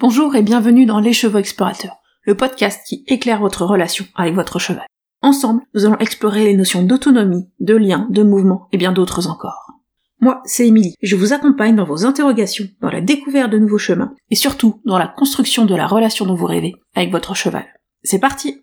Bonjour et bienvenue dans Les Chevaux Explorateurs, le podcast qui éclaire votre relation avec votre cheval. Ensemble, nous allons explorer les notions d'autonomie, de lien, de mouvement et bien d'autres encore. Moi, c'est Émilie, je vous accompagne dans vos interrogations, dans la découverte de nouveaux chemins, et surtout dans la construction de la relation dont vous rêvez avec votre cheval. C'est parti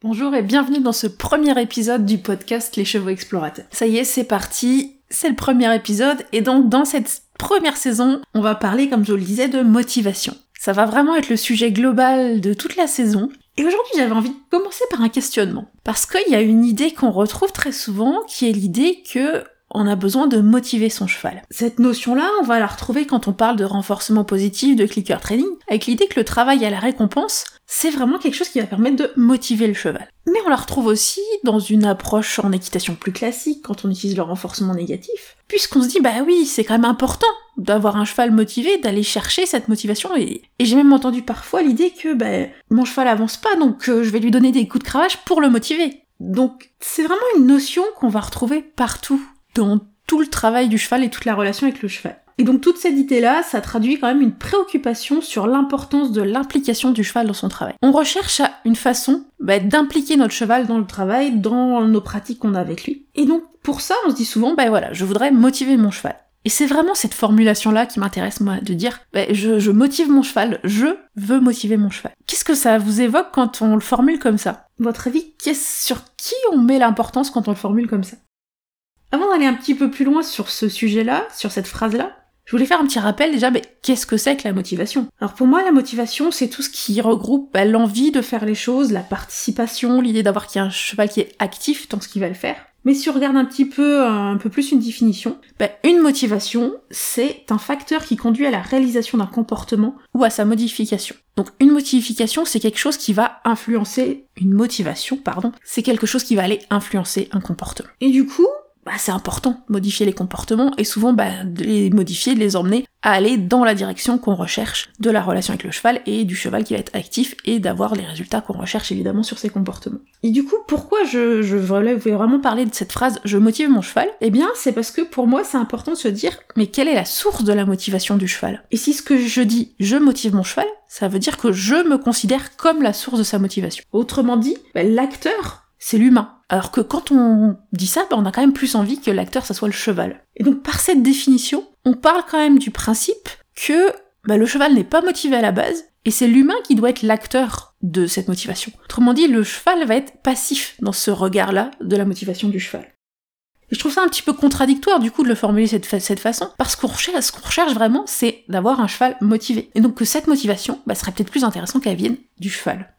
Bonjour et bienvenue dans ce premier épisode du podcast Les Chevaux Explorateurs. Ça y est, c'est parti, c'est le premier épisode, et donc dans cette première saison, on va parler, comme je le disais, de motivation. Ça va vraiment être le sujet global de toute la saison. Et aujourd'hui, j'avais envie de commencer par un questionnement. Parce qu'il y a une idée qu'on retrouve très souvent, qui est l'idée que on a besoin de motiver son cheval. Cette notion-là, on va la retrouver quand on parle de renforcement positif, de clicker training, avec l'idée que le travail à la récompense, c'est vraiment quelque chose qui va permettre de motiver le cheval. Mais on la retrouve aussi dans une approche en équitation plus classique, quand on utilise le renforcement négatif, puisqu'on se dit, bah oui, c'est quand même important d'avoir un cheval motivé, d'aller chercher cette motivation, et, j'ai même entendu parfois l'idée que, bah, mon cheval avance pas, donc euh, je vais lui donner des coups de cravache pour le motiver. Donc c'est vraiment une notion qu'on va retrouver partout dans tout le travail du cheval et toute la relation avec le cheval. Et donc toute cette idée-là, ça traduit quand même une préoccupation sur l'importance de l'implication du cheval dans son travail. On recherche une façon bah, d'impliquer notre cheval dans le travail, dans nos pratiques qu'on a avec lui. Et donc pour ça, on se dit souvent, bah voilà, je voudrais motiver mon cheval. Et c'est vraiment cette formulation-là qui m'intéresse, moi, de dire, bah, je, je, motive mon cheval, je veux motiver mon cheval. Qu'est-ce que ça vous évoque quand on le formule comme ça? Votre avis, sur qui on met l'importance quand on le formule comme ça? Avant d'aller un petit peu plus loin sur ce sujet-là, sur cette phrase-là, je voulais faire un petit rappel déjà, mais qu'est-ce que c'est que la motivation? Alors pour moi, la motivation, c'est tout ce qui regroupe bah, l'envie de faire les choses, la participation, l'idée d'avoir qu'il y a un cheval qui est actif dans ce qu'il va le faire. Mais si on regarde un petit peu, un peu plus une définition, bah, une motivation, c'est un facteur qui conduit à la réalisation d'un comportement ou à sa modification. Donc une modification, c'est quelque chose qui va influencer une motivation, pardon, c'est quelque chose qui va aller influencer un comportement. Et du coup, bah, c'est important modifier les comportements et souvent bah, de les modifier, de les emmener à aller dans la direction qu'on recherche de la relation avec le cheval et du cheval qui va être actif et d'avoir les résultats qu'on recherche évidemment sur ses comportements. Et du coup, pourquoi je, je voulais vraiment parler de cette phrase je motive mon cheval Eh bien, c'est parce que pour moi, c'est important de se dire mais quelle est la source de la motivation du cheval? Et si ce que je dis je motive mon cheval, ça veut dire que je me considère comme la source de sa motivation. Autrement dit, bah, l'acteur c'est l'humain. Alors que quand on dit ça, bah, on a quand même plus envie que l'acteur, ça soit le cheval. Et donc par cette définition, on parle quand même du principe que bah, le cheval n'est pas motivé à la base, et c'est l'humain qui doit être l'acteur de cette motivation. Autrement dit, le cheval va être passif dans ce regard-là de la motivation du cheval. Et je trouve ça un petit peu contradictoire du coup de le formuler cette, cette façon, parce qu'on recherche, ce qu'on recherche vraiment, c'est d'avoir un cheval motivé. Et donc que cette motivation bah, serait peut-être plus intéressant qu'elle vienne du cheval.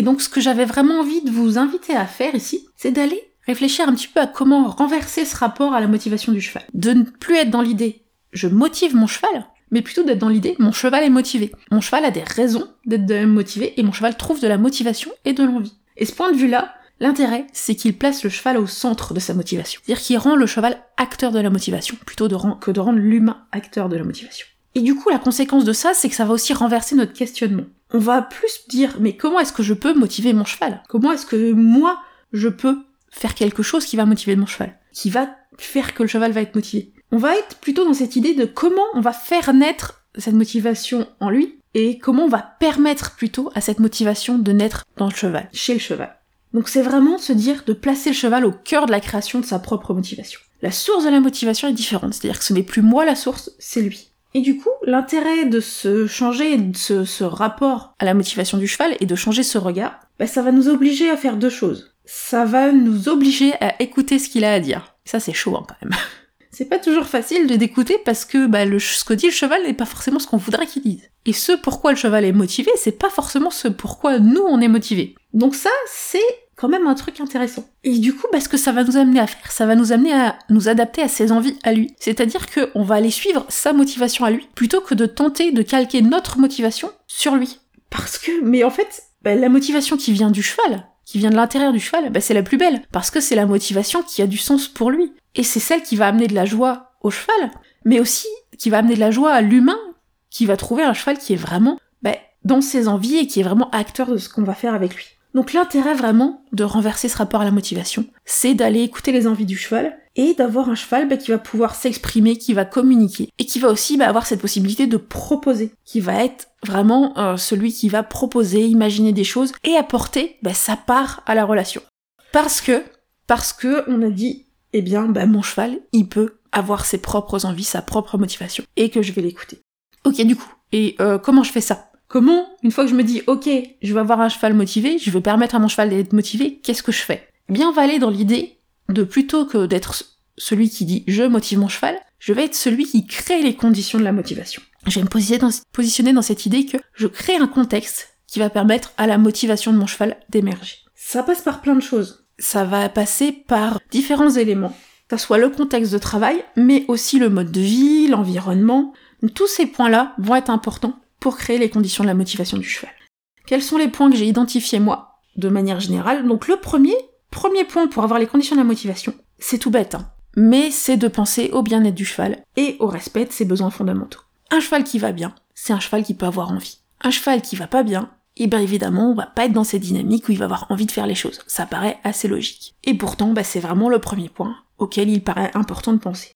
Et donc ce que j'avais vraiment envie de vous inviter à faire ici, c'est d'aller réfléchir un petit peu à comment renverser ce rapport à la motivation du cheval. De ne plus être dans l'idée je motive mon cheval, mais plutôt d'être dans l'idée mon cheval est motivé. Mon cheval a des raisons d'être motivé et mon cheval trouve de la motivation et de l'envie. Et ce point de vue-là, l'intérêt, c'est qu'il place le cheval au centre de sa motivation. C'est-à-dire qu'il rend le cheval acteur de la motivation, plutôt que de rendre l'humain acteur de la motivation. Et du coup, la conséquence de ça, c'est que ça va aussi renverser notre questionnement. On va plus dire, mais comment est-ce que je peux motiver mon cheval? Comment est-ce que moi, je peux faire quelque chose qui va motiver mon cheval? Qui va faire que le cheval va être motivé? On va être plutôt dans cette idée de comment on va faire naître cette motivation en lui et comment on va permettre plutôt à cette motivation de naître dans le cheval, chez le cheval. Donc c'est vraiment se dire de placer le cheval au cœur de la création de sa propre motivation. La source de la motivation est différente, c'est-à-dire que ce n'est plus moi la source, c'est lui. Et du coup, l'intérêt de se changer de ce, rapport à la motivation du cheval et de changer ce regard, bah, ça va nous obliger à faire deux choses. Ça va nous obliger à écouter ce qu'il a à dire. Ça, c'est chaud hein, quand même. c'est pas toujours facile de d'écouter parce que bah, le, ce que dit le cheval n'est pas forcément ce qu'on voudrait qu'il dise. Et ce pourquoi le cheval est motivé, c'est pas forcément ce pourquoi nous on est motivé. Donc ça, c'est quand même un truc intéressant. Et du coup, bah, ce que ça va nous amener à faire, ça va nous amener à nous adapter à ses envies à lui. C'est-à-dire qu'on va aller suivre sa motivation à lui, plutôt que de tenter de calquer notre motivation sur lui. Parce que, mais en fait, bah, la motivation qui vient du cheval, qui vient de l'intérieur du cheval, bah, c'est la plus belle. Parce que c'est la motivation qui a du sens pour lui. Et c'est celle qui va amener de la joie au cheval, mais aussi qui va amener de la joie à l'humain, qui va trouver un cheval qui est vraiment bah, dans ses envies et qui est vraiment acteur de ce qu'on va faire avec lui. Donc l'intérêt vraiment de renverser ce rapport à la motivation, c'est d'aller écouter les envies du cheval et d'avoir un cheval bah, qui va pouvoir s'exprimer, qui va communiquer et qui va aussi bah, avoir cette possibilité de proposer, qui va être vraiment euh, celui qui va proposer, imaginer des choses et apporter bah, sa part à la relation. Parce que, parce que on a dit, eh bien, mon cheval, il peut avoir ses propres envies, sa propre motivation et que je vais l'écouter. Ok, du coup, et euh, comment je fais ça? Comment, une fois que je me dis, ok, je vais avoir un cheval motivé, je veux permettre à mon cheval d'être motivé, qu'est-ce que je fais? Eh Bien, on va aller dans l'idée de plutôt que d'être celui qui dit je motive mon cheval, je vais être celui qui crée les conditions de la motivation. Je vais me positionner dans, cette idée que je crée un contexte qui va permettre à la motivation de mon cheval d'émerger. Ça passe par plein de choses. Ça va passer par différents éléments. Ce soit le contexte de travail, mais aussi le mode de vie, l'environnement. Tous ces points-là vont être importants pour créer les conditions de la motivation du cheval. Quels sont les points que j'ai identifiés moi, de manière générale? Donc le premier, premier point pour avoir les conditions de la motivation, c'est tout bête, hein, mais c'est de penser au bien-être du cheval et au respect de ses besoins fondamentaux. Un cheval qui va bien, c'est un cheval qui peut avoir envie. Un cheval qui va pas bien, et eh bien évidemment, on va pas être dans cette dynamique où il va avoir envie de faire les choses. Ça paraît assez logique. Et pourtant, bah, c'est vraiment le premier point auquel il paraît important de penser.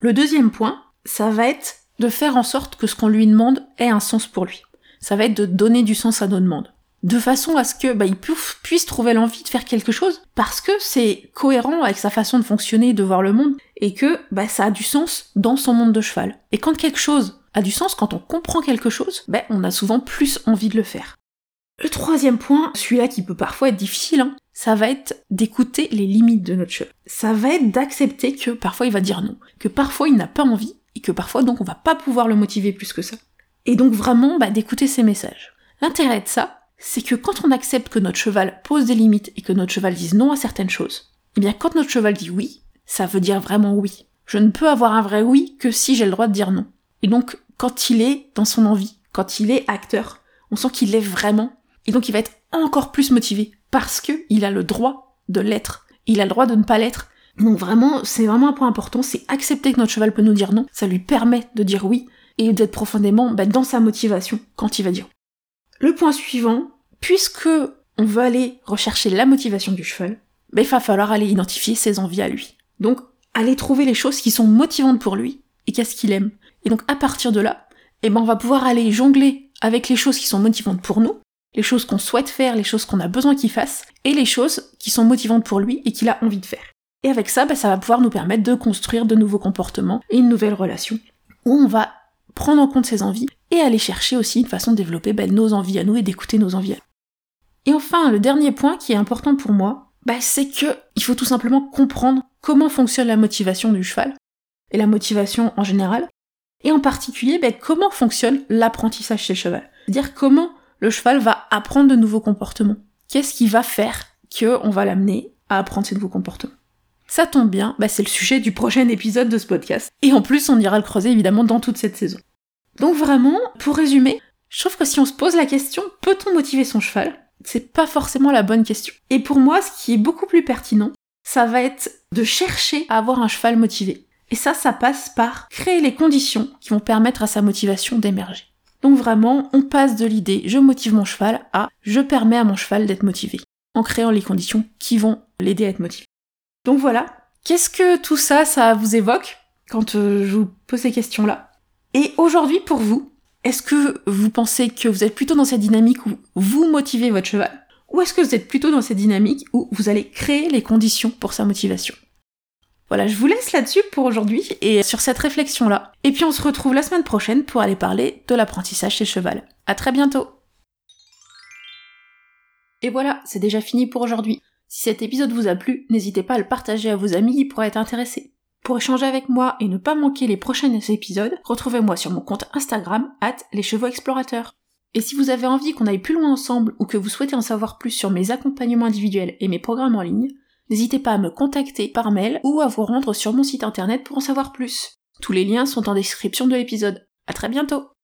Le deuxième point, ça va être de faire en sorte que ce qu'on lui demande ait un sens pour lui. Ça va être de donner du sens à nos demandes. De façon à ce que bah, il puisse trouver l'envie de faire quelque chose parce que c'est cohérent avec sa façon de fonctionner, de voir le monde, et que bah, ça a du sens dans son monde de cheval. Et quand quelque chose a du sens, quand on comprend quelque chose, bah, on a souvent plus envie de le faire. Le troisième point, celui-là qui peut parfois être difficile, hein, ça va être d'écouter les limites de notre cheval. Ça va être d'accepter que parfois il va dire non, que parfois il n'a pas envie, et que parfois donc on va pas pouvoir le motiver plus que ça. Et donc vraiment bah, d'écouter ces messages. L'intérêt de ça, c'est que quand on accepte que notre cheval pose des limites et que notre cheval dise non à certaines choses, eh bien quand notre cheval dit oui, ça veut dire vraiment oui. Je ne peux avoir un vrai oui que si j'ai le droit de dire non. Et donc quand il est dans son envie, quand il est acteur, on sent qu'il l'est vraiment, et donc il va être encore plus motivé parce que il a le droit de l'être. Il a le droit de ne pas l'être, donc vraiment, c'est vraiment un point important, c'est accepter que notre cheval peut nous dire non, ça lui permet de dire oui, et d'être profondément bah, dans sa motivation quand il va dire. Le point suivant, puisque on veut aller rechercher la motivation du cheval, bah, il va falloir aller identifier ses envies à lui. Donc, aller trouver les choses qui sont motivantes pour lui, et qu'est-ce qu'il aime. Et donc, à partir de là, eh ben, on va pouvoir aller jongler avec les choses qui sont motivantes pour nous, les choses qu'on souhaite faire, les choses qu'on a besoin qu'il fasse, et les choses qui sont motivantes pour lui et qu'il a envie de faire. Et avec ça, bah, ça va pouvoir nous permettre de construire de nouveaux comportements et une nouvelle relation, où on va prendre en compte ses envies et aller chercher aussi une façon de développer bah, nos envies à nous et d'écouter nos envies à nous. Et enfin, le dernier point qui est important pour moi, bah, c'est que il faut tout simplement comprendre comment fonctionne la motivation du cheval, et la motivation en général, et en particulier bah, comment fonctionne l'apprentissage chez le cheval. C'est-à-dire comment le cheval va apprendre de nouveaux comportements. Qu'est-ce qui va faire qu'on va l'amener à apprendre ces nouveaux comportements? Ça tombe bien, bah c'est le sujet du prochain épisode de ce podcast. Et en plus, on ira le creuser évidemment dans toute cette saison. Donc vraiment, pour résumer, je trouve que si on se pose la question, peut-on motiver son cheval? C'est pas forcément la bonne question. Et pour moi, ce qui est beaucoup plus pertinent, ça va être de chercher à avoir un cheval motivé. Et ça, ça passe par créer les conditions qui vont permettre à sa motivation d'émerger. Donc vraiment, on passe de l'idée je motive mon cheval à je permets à mon cheval d'être motivé, en créant les conditions qui vont l'aider à être motivé. Donc voilà, qu'est-ce que tout ça, ça vous évoque quand euh, je vous pose ces questions-là? Et aujourd'hui, pour vous, est-ce que vous pensez que vous êtes plutôt dans cette dynamique où vous motivez votre cheval? Ou est-ce que vous êtes plutôt dans cette dynamique où vous allez créer les conditions pour sa motivation? Voilà, je vous laisse là-dessus pour aujourd'hui et sur cette réflexion-là. Et puis on se retrouve la semaine prochaine pour aller parler de l'apprentissage chez cheval. À très bientôt Et voilà, c'est déjà fini pour aujourd'hui. Si cet épisode vous a plu, n'hésitez pas à le partager à vos amis qui pourraient être intéressés. Pour échanger avec moi et ne pas manquer les prochains épisodes, retrouvez-moi sur mon compte Instagram, at les chevaux explorateurs. Et si vous avez envie qu'on aille plus loin ensemble ou que vous souhaitez en savoir plus sur mes accompagnements individuels et mes programmes en ligne, n'hésitez pas à me contacter par mail ou à vous rendre sur mon site internet pour en savoir plus. Tous les liens sont en description de l'épisode. À très bientôt!